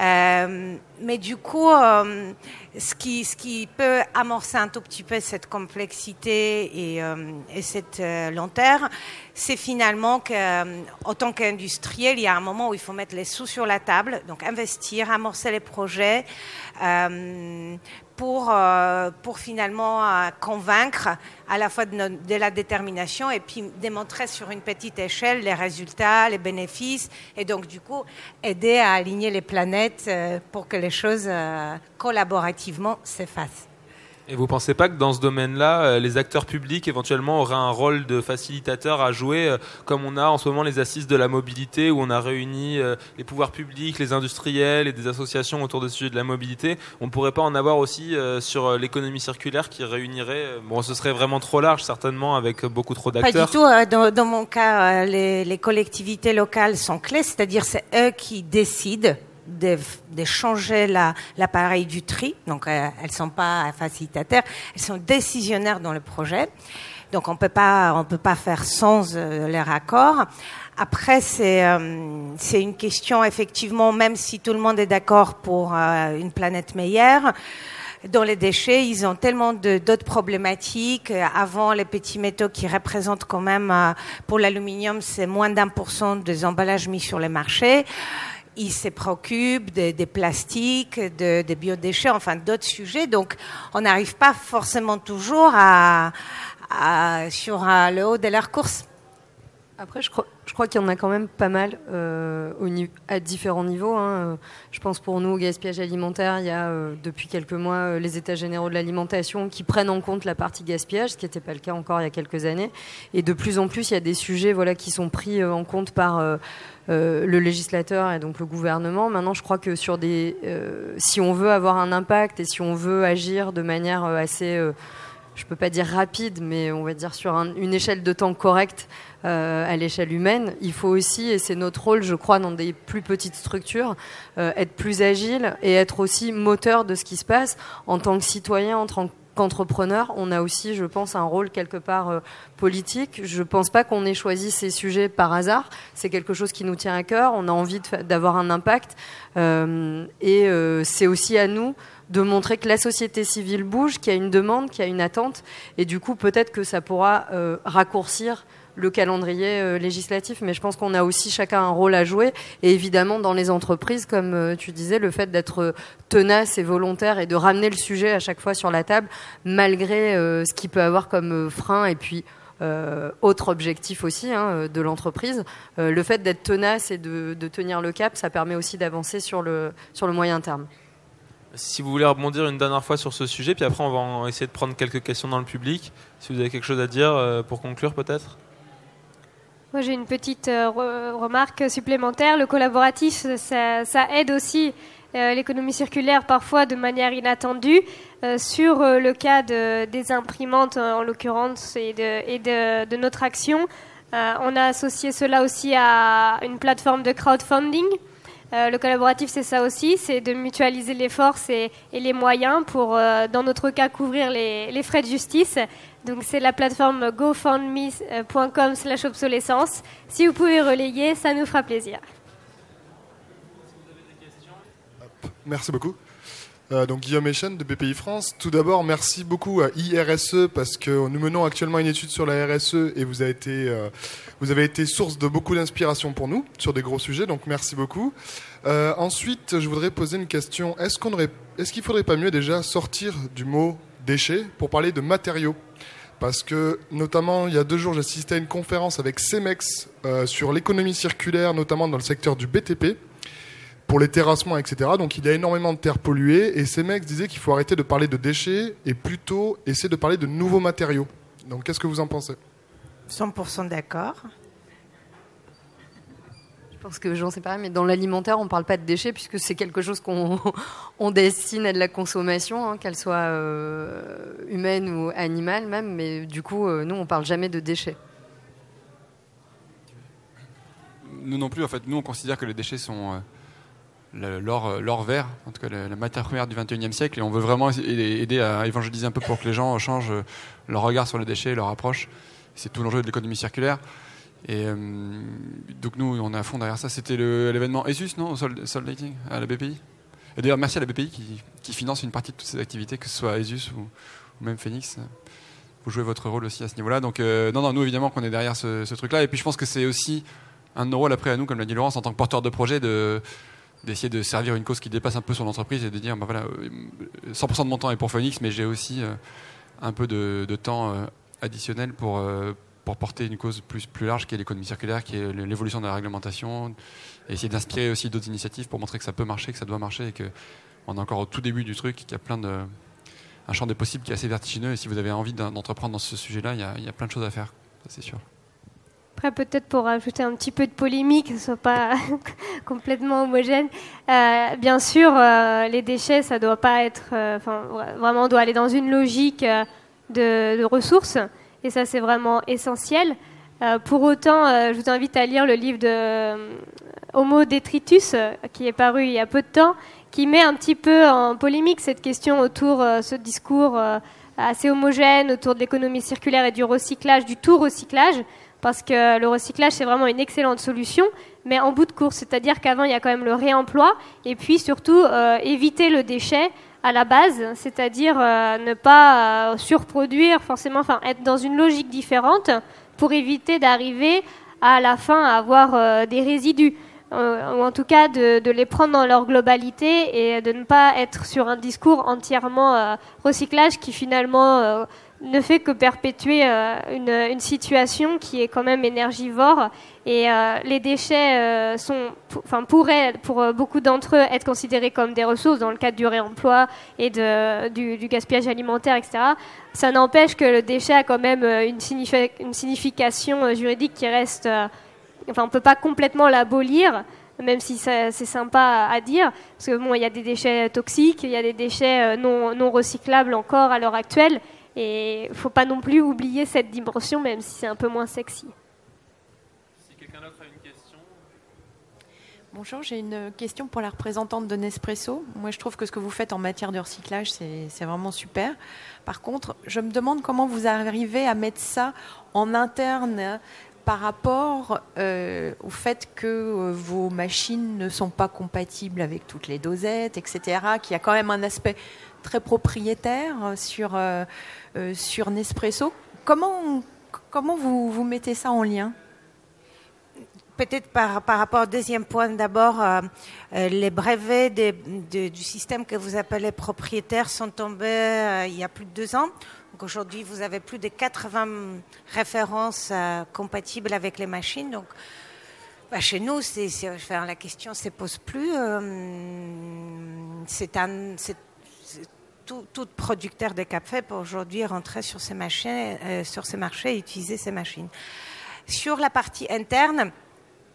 Euh, mais du coup, euh, ce, qui, ce qui peut amorcer un tout petit peu cette complexité et, euh, et cette lenteur, c'est finalement qu'en tant qu'industriel, il y a un moment où il faut mettre les sous sur la table, donc investir, amorcer les projets pour, euh, pour finalement euh, convaincre à la fois de, de, la détermination et puis démontrer sur une petite échelle les résultats, les bénéfices et donc du coup aider à aligner les planètes euh, pour que les choses collaborativement s'effacent. Et vous pensez pas que dans ce domaine-là, euh, les acteurs publics éventuellement auraient un rôle de facilitateur à jouer, euh, comme on a en ce moment les assises de la mobilité, où on a réuni euh, les pouvoirs publics, les industriels et des associations autour de ce sujet de la mobilité? On ne pourrait pas en avoir aussi sur l'économie circulaire qui réunirait. Bon, ce serait vraiment trop large certainement avec beaucoup trop d'acteurs. Pas du tout. Dans, mon cas, les, les collectivités locales sont clés, c'est-à-dire c'est eux qui décident de, changer l'appareil du tri. Donc, euh, elles sont pas facilitataires, elles sont décisionnaires dans le projet. Donc, on peut pas, on peut pas faire sans euh, les raccords. Après, c'est euh, c'est une question effectivement, même si tout le monde est d'accord pour une planète meilleure. Dans les déchets, ils ont tellement d'autres problématiques. Avant, les petits métaux qui représentent quand même, pour l'aluminium, c'est moins d'un pour cent des emballages mis sur les marchés il se préoccupe des, plastiques, des biodéchets, enfin d'autres sujets. Donc, on n'arrive pas forcément toujours à, sur le haut de leur course. Après, je crois, qu'il y en a quand même pas mal euh, à différents niveaux. Hein. Je pense pour nous, au gaspillage alimentaire, il y a euh, depuis quelques mois euh, les États généraux de l'alimentation qui prennent en compte la partie gaspillage, ce qui n'était pas le cas encore il y a quelques années. Et de plus en plus, il y a des sujets voilà, qui sont pris en compte par le législateur et donc le gouvernement. Maintenant, je crois que sur des, si on veut avoir un impact et si on veut agir de manière assez je peux pas dire rapide, mais on va dire sur une échelle de temps correcte euh, à l'échelle humaine, il faut aussi, et c'est notre rôle, je crois, dans des plus petites structures, euh, être plus agile et être aussi moteur de ce qui se passe en tant que citoyen, en tant qu'entrepreneur, on a aussi, je pense, un rôle quelque part politique. Je ne pense pas qu'on ait choisi ces sujets par hasard. C'est quelque chose qui nous tient à cœur. On a envie d'avoir un impact. et c'est aussi à nous de montrer que la société civile bouge, qu'il y a une demande, qu'il y a une attente, et du coup peut-être que ça pourra euh, raccourcir le calendrier euh, législatif, mais je pense qu'on a aussi chacun un rôle à jouer. Et évidemment, dans les entreprises, comme euh, tu disais, le fait d'être tenace et volontaire et de ramener le sujet à chaque fois sur la table, malgré ce qu'il peut avoir comme frein et puis autre objectif aussi hein, de l'entreprise, le fait d'être tenace et de, de, tenir le cap, ça permet aussi d'avancer sur le, sur le moyen terme. Si vous voulez rebondir une dernière fois sur ce sujet, puis après on va essayer de prendre quelques questions dans le public. Si vous avez quelque chose à dire euh, pour conclure peut-être? Moi j'ai une petite euh, remarque supplémentaire. Le collaboratif, ça, aide aussi euh, l'économie circulaire parfois de manière inattendue. sur le cas des imprimantes en l'occurrence et, de, notre action, on a associé cela aussi à une plateforme de crowdfunding. Euh, le collaboratif, c'est ça aussi, c'est de mutualiser les forces et, les moyens pour, euh, dans notre cas, couvrir les, frais de justice. Donc c'est la plateforme gofundme.com slash obsolescence. Si vous pouvez relayer, ça nous fera plaisir. Merci beaucoup. Euh, donc Guillaume Echen de BPI France. Tout d'abord, merci beaucoup à IRSE parce que nous menons actuellement une étude sur la RSE et vous avez été, euh, vous avez été source de beaucoup d'inspiration pour nous sur des gros sujets. Donc merci beaucoup. Euh, ensuite, je voudrais poser une question. Est-ce qu'on est-ce qu'il faudrait pas mieux déjà sortir du mot déchets pour parler de matériaux parce que notamment il y a deux jours j'assistais à une conférence avec CEMEX sur l'économie circulaire, notamment dans le secteur du BTP pour les terrassements, etc. Donc il y a énormément de terres polluées et ces mecs disaient qu'il faut arrêter de parler de déchets et plutôt essayer de parler de nouveaux matériaux. Donc qu'est-ce que vous en pensez? 100% d'accord. Pense que j'en sais pas, mais dans l'alimentaire, on ne parle pas de déchets puisque c'est quelque chose qu'on on destine à de la consommation, hein, qu'elle soit euh, humaine ou animale même. Mais du coup, euh, nous, on parle jamais de déchets. Nous non plus, en fait, nous, on considère que les déchets sont euh, l'or vert, en tout cas la, matière première du 21e siècle, et on veut vraiment aider à évangéliser un peu pour que les gens changent leur regard sur les déchets, leur approche. C'est tout l'enjeu de l'économie circulaire. Et euh, donc nous, on est à fond derrière ça. C'était l'événement ESUS, non, au Sol, Dating, à la BPI. Et d'ailleurs, merci à la BPI qui, finance une partie de toutes ces activités, que ce soit ESUS ou, même Phoenix. Vous jouez votre rôle aussi à ce niveau-là. Donc euh, non, non, nous évidemment qu'on est derrière ce, truc-là. Et puis je pense que c'est aussi un de nos rôles après à nous, comme l'a dit Laurence, en tant que porteur de projet, de d'essayer de servir une cause qui dépasse un peu son entreprise et de dire bah voilà 100% de mon temps est pour Phoenix mais j'ai aussi euh, un peu de, temps euh, additionnel pour euh, pour porter une cause plus plus large qui est l'économie circulaire qui est l'évolution de la réglementation et essayer d'inspirer aussi d'autres initiatives pour montrer que ça peut marcher que ça doit marcher et que on est encore au tout début du truc qu'il y a plein de un champ des possibles qui est assez vertigineux et si vous avez envie d'entreprendre dans ce sujet là il il y a plein de choses à faire c'est sûr après, peut-être pour ajouter un petit peu de polémique, que ce soit pas complètement homogène. Euh, bien sûr, euh, les déchets, ça doit pas être. Euh, vraiment, on doit aller dans une logique de, ressources, et ça, c'est vraiment essentiel. pour autant, je vous invite à lire le livre de Homo Detritus, qui est paru il y a peu de temps, qui met un petit peu en polémique cette question autour de ce discours assez homogène autour de l'économie circulaire et du recyclage, du tout recyclage parce que le recyclage, c'est vraiment une excellente solution, mais en bout de course, c'est-à-dire qu'avant, il y a quand même le réemploi, et puis surtout euh, éviter le déchet à la base, c'est-à-dire euh, ne pas euh, surproduire forcément, enfin être dans une logique différente pour éviter d'arriver à la fin à avoir des résidus, ou en tout cas de, les prendre dans leur globalité et de ne pas être sur un discours entièrement recyclage qui finalement ne fait que perpétuer euh, une, situation qui est quand même énergivore. Et euh, les déchets euh, sont, enfin, pourraient, pour beaucoup d'entre eux, être considérés comme des ressources dans le cadre du réemploi et de, du, gaspillage alimentaire, etc. Ça n'empêche que le déchet a quand même une, signification juridique qui reste. enfin, on ne peut pas complètement l'abolir même si c'est sympa à dire, parce que bon, il y a des déchets toxiques, il y a des déchets non recyclables encore à l'heure actuelle, et il ne faut pas non plus oublier cette dimension, même si c'est un peu moins sexy. Si quelqu'un d'autre a une question Bonjour, j'ai une question pour la représentante de Nespresso. Moi, je trouve que ce que vous faites en matière de recyclage, c'est vraiment super. Par contre, je me demande comment vous arrivez à mettre ça en interne par rapport euh, au fait que euh, vos machines ne sont pas compatibles avec toutes les dosettes, etc., qu'il y a quand même un aspect très propriétaire sur, euh, sur Nespresso. Comment, comment vous, vous mettez ça en lien? Peut-être par, par, rapport au deuxième point, d'abord, euh, euh, les brevets du système que vous appelez propriétaire sont tombés euh, il y a plus de deux ans. Aujourd'hui, vous avez plus de 80 références compatibles avec les machines. Donc, bah, chez nous, la question ne se pose plus. c'est tout, tout, producteur de café peut aujourd'hui rentrer sur ces, machines, sur ces marchés et utiliser ces machines. Sur la partie interne,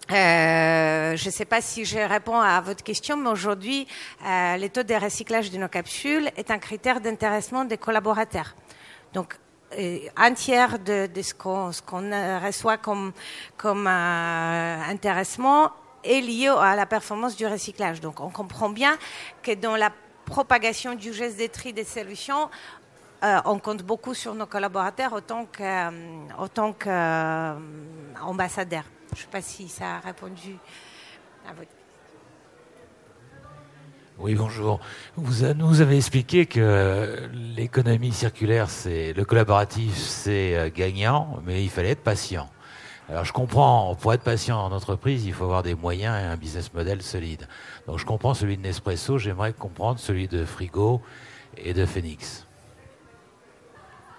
euh, je ne sais pas si je réponds à votre question, mais aujourd'hui, euh, le taux de recyclage de nos capsules est un critère d'intéressement des collaborateurs. Donc, euh, un tiers de, ce qu'on reçoit comme intéressement est lié à la performance du recyclage. Donc, on comprend bien que dans la propagation du geste de tri des solutions, on compte beaucoup sur nos collaborateurs autant qu'ambassadeurs. Je ne sais pas si ça a répondu à votre oui, bonjour. Vous nous avez expliqué que l'économie circulaire, c'est le collaboratif, c'est euh, gagnant, mais il fallait être patient. Alors je comprends, pour être patient en entreprise, il faut avoir des moyens et un business model solide. Donc je comprends celui de Nespresso, j'aimerais comprendre celui de Frigo et de Phoenix.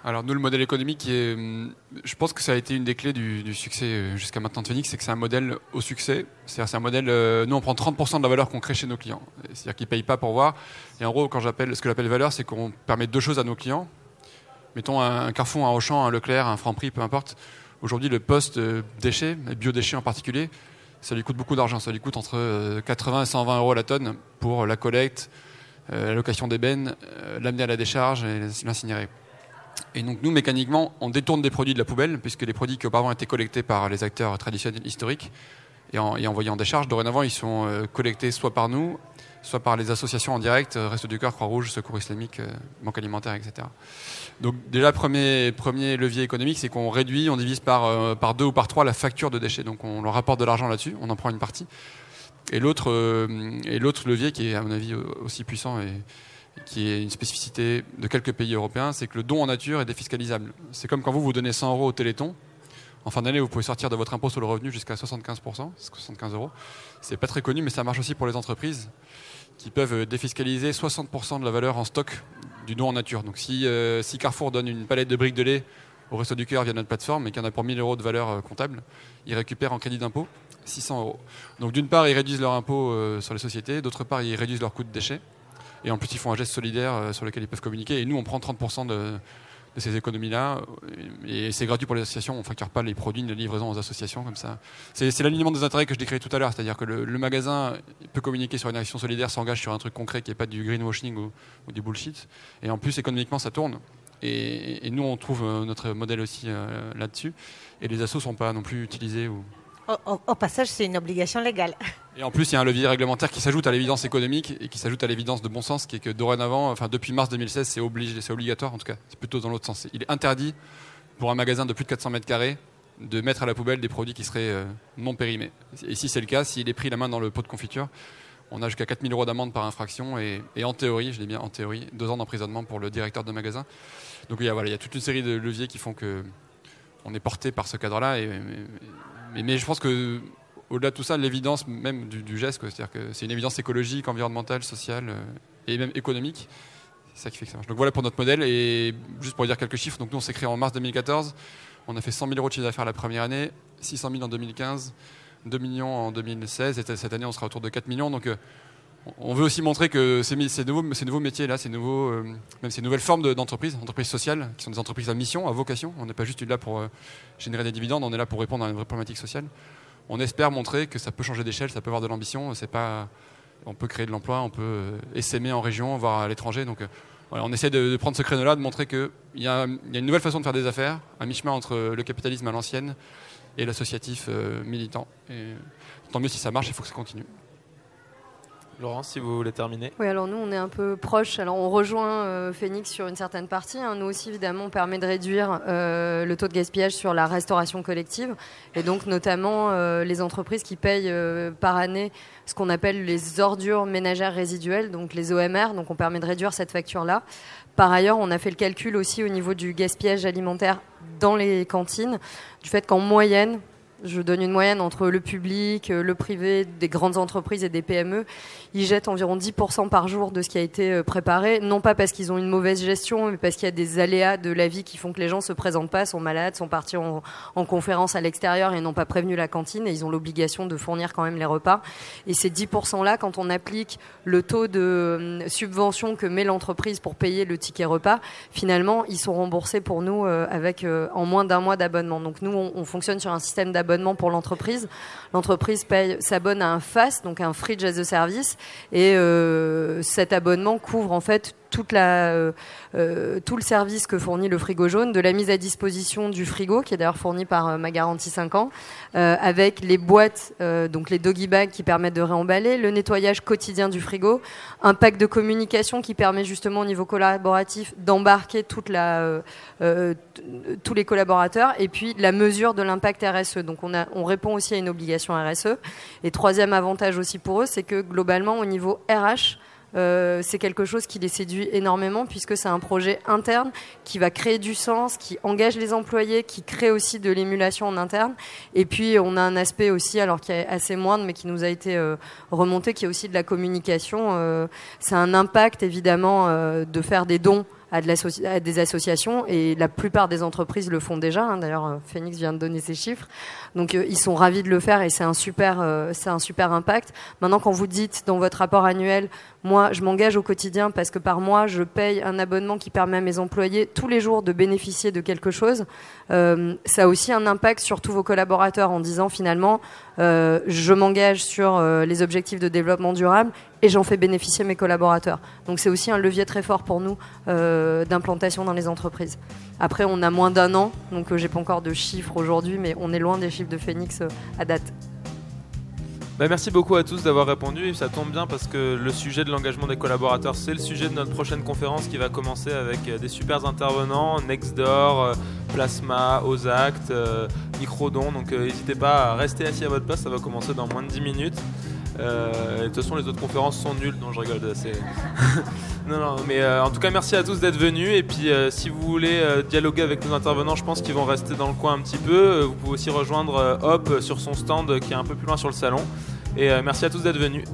Alors nous, le modèle économique, je pense que ça a été une des clés du, succès euh, jusqu'à maintenant de Phoenix, c'est que c'est un modèle au succès. C'est-à-dire c'est un modèle, euh, nous on prend 30% de la valeur qu'on crée chez nos clients. C'est-à-dire qu'ils ne payent pas pour voir. Et en gros, quand j'appelle, ce que j'appelle valeur, c'est qu'on permet deux choses à nos clients. Mettons un, Carrefour, un Auchan, un Leclerc, un Franprix, peu importe. Aujourd'hui, le poste euh, déchets, biodéchets en particulier, ça lui coûte beaucoup d'argent. Ça lui coûte entre 80 et 120 euros la tonne pour la collecte, la location d'ébène, l'amener à la décharge et l'incinérer. Et donc nous, mécaniquement, on détourne des produits de la poubelle, puisque les produits qui auparavant étaient collectés par les acteurs traditionnels historiques et, envoyés en décharge, dorénavant, ils sont euh, collectés soit par nous, soit par les associations en direct, euh, Resto du Cœur, Croix-Rouge, Secours Islamique, euh, Banque Alimentaire, etc. Donc déjà, premier, premier levier économique, c'est qu'on réduit, on divise par, par deux ou par trois la facture de déchets. Donc on leur rapporte de l'argent là-dessus, on en prend une partie. Et l'autre, et l'autre levier qui est à mon avis aussi puissant et, qui est une spécificité de quelques pays européens, c'est que le don en nature est défiscalisable. C'est comme quand vous vous donnez 100 euros au Téléthon. En fin d'année, vous pouvez sortir de votre impôt sur le revenu jusqu'à 75%, 75 euros. C'est pas très connu, mais ça marche aussi pour les entreprises qui peuvent défiscaliser 60% de la valeur en stock du don en nature. Donc si, euh, si Carrefour donne une palette de briques de lait au Resto du Cœur via notre plateforme et qu'il y en a pour 1000 euros de valeur euh, comptable, ils récupèrent en crédit d'impôt 600 euros. Donc d'une part, ils réduisent leur impôt euh, sur les sociétés, d'autre part, ils réduisent leur coût de déchets. Et en plus, ils font un geste solidaire euh, sur lequel ils peuvent communiquer. Et nous, on prend 30% de, ces économies-là. Et c'est gratuit pour les associations. On ne facture pas les produits de livraison aux associations comme ça. C'est l'alignement des intérêts que je décris tout à l'heure. C'est-à-dire que le, magasin peut communiquer sur une action solidaire, s'engage sur un truc concret qui n'est pas du greenwashing ou, du bullshit. Et en plus, économiquement, ça tourne. Et, nous, on trouve euh, notre modèle aussi euh, là-dessus. Et les assos ne sont pas non plus utilisés ou, au, passage, c'est une obligation légale. Et en plus, il y a un levier réglementaire qui s'ajoute à l'évidence économique et qui s'ajoute à l'évidence de bon sens, qui est que dorénavant, enfin depuis mars 2016, c'est obligé, c'est obligatoire en tout cas. C'est plutôt dans l'autre sens. Il est interdit pour un magasin de plus de 400 mètres carrés de mettre à la poubelle des produits qui seraient euh, non périmés. Et si c'est le cas, s'il est pris la main dans le pot de confiture, on a jusqu'à 4000 euros d'amende par infraction et, en théorie, je dis bien en théorie, deux ans d'emprisonnement pour le directeur de magasin. Donc il y, a, toute une série de leviers qui font que on est porté par ce cadre-là. Mais, je pense que au-delà de tout ça, l'évidence même du, geste, c'est-à-dire que c'est une évidence écologique, environnementale, sociale euh, et même économique. C'est ça qui fait que ça marche. Donc voilà pour notre modèle. Et juste pour dire quelques chiffres, donc nous on s'est créé en mars 2014. On a fait 100 000 euros de chiffre d'affaires la première année, 600 000 en 2015, 2 millions en 2016. Et cette année, on sera autour de 4 millions. Donc euh, on veut aussi montrer que ces, nouveaux, métiers-là, ces, euh, même ces nouvelles formes d'entreprises, d'entreprises sociales, qui sont des entreprises à mission, à vocation, on n'est pas juste là pour générer des dividendes, on est là pour répondre à une vraie problématique sociale on espère montrer que ça peut changer d'échelle, ça peut avoir de l'ambition. Pas, on peut créer de l'emploi, on peut essaimer en région, voire à l'étranger. Donc, euh, on essaie de, prendre ce créneau-là, de montrer qu'il y, a une nouvelle façon de faire des affaires, un mi-chemin entre le capitalisme à l'ancienne et l'associatif euh, militant. Et tant mieux si ça marche, il faut que ça continue. Laurence, si vous voulez terminer. Oui, alors nous, on est un peu proche. Alors, on rejoint euh, Phoenix sur une certaine partie. Hein. Nous aussi, évidemment, on permet de réduire euh, le taux de gaspillage sur la restauration collective. Et donc, notamment, euh, les entreprises qui payent par année ce qu'on appelle les ordures ménagères résiduelles, donc les OMR. Donc, on permet de réduire cette facture-là. Par ailleurs, on a fait le calcul aussi au niveau du gaspillage alimentaire dans les cantines, du fait qu'en moyenne, je donne une moyenne entre le public, euh, le privé, des grandes entreprises et des PME. Ils jettent environ 10% par jour de ce qui a été euh, préparé, non pas parce qu'ils ont une mauvaise gestion, mais parce qu'il y a des aléas de la vie qui font que les gens se présentent pas, sont malades, sont partis en, conférence à l'extérieur et n'ont pas prévenu la cantine et ils ont l'obligation de fournir quand même les repas. Et ces 10%-là, quand on applique le taux de euh, subvention que met l'entreprise pour payer le ticket repas, finalement, ils sont remboursés pour nous avec en moins d'un mois d'abonnement. Donc nous, on fonctionne sur un système d'abonnement pour l'entreprise. L'entreprise s'abonne à un FAS, donc un Fridge as a Service, et euh, cet abonnement couvre en fait toute la, euh, euh, tout le service que fournit le frigo jaune, de la mise à disposition du frigo, qui est d'ailleurs fourni par euh, ma garantie 5 ans, avec les boîtes, donc les doggy bags qui permettent de réemballer, le nettoyage quotidien du frigo, un pack de communication qui permet justement au niveau collaboratif d'embarquer toute la, tous les collaborateurs, et puis la mesure de l'impact RSE. Donc on, a, on répond aussi à une obligation RSE. Et troisième avantage aussi pour eux, c'est que globalement au niveau RH, euh, c'est quelque chose qui les séduit énormément puisque c'est un projet interne qui va créer du sens, qui engage les employés, qui crée aussi de l'émulation en interne. Et puis on a un aspect aussi, alors qui est assez moindre, mais qui nous a été euh, remonté, qui est aussi de la communication. Euh, c'est un impact évidemment de faire des dons à, des associations et la plupart des entreprises le font déjà. Hein. D'ailleurs, Phoenix vient de donner ses chiffres. Donc ils sont ravis de le faire et c'est un super, c'est un super impact. Maintenant, quand vous dites dans votre rapport annuel, moi, je m'engage au quotidien parce que par mois, je paye un abonnement qui permet à mes employés tous les jours de bénéficier de quelque chose. Euh, ça a aussi un impact sur tous vos collaborateurs en disant finalement, euh, je m'engage sur euh, les objectifs de développement durable et j'en fais bénéficier mes collaborateurs. Donc c'est aussi un levier très fort pour nous d'implantation dans les entreprises. Après, on a moins d'un an, donc j'ai pas encore de chiffres aujourd'hui, mais on est loin des chiffres de Phoenix à date. Bah, merci beaucoup à tous d'avoir répondu. Ça tombe bien parce que le sujet de l'engagement des collaborateurs, c'est le sujet de notre prochaine conférence qui va commencer avec euh, des super intervenants, Nextdoor, euh, Plasma, Ozact, euh, Microdon. Donc n'hésitez pas à rester assis à votre place, ça va commencer dans moins de 10 minutes. De toute façon, les autres conférences sont nulles, non, je rigole. assez. non, non, mais en tout cas, merci à tous d'être venus. Et puis, si vous voulez dialoguer avec nos intervenants, je pense qu'ils vont rester dans le coin un petit peu. vous pouvez aussi rejoindre Hop sur son stand qui est un peu plus loin sur le salon. Et merci à tous d'être venus.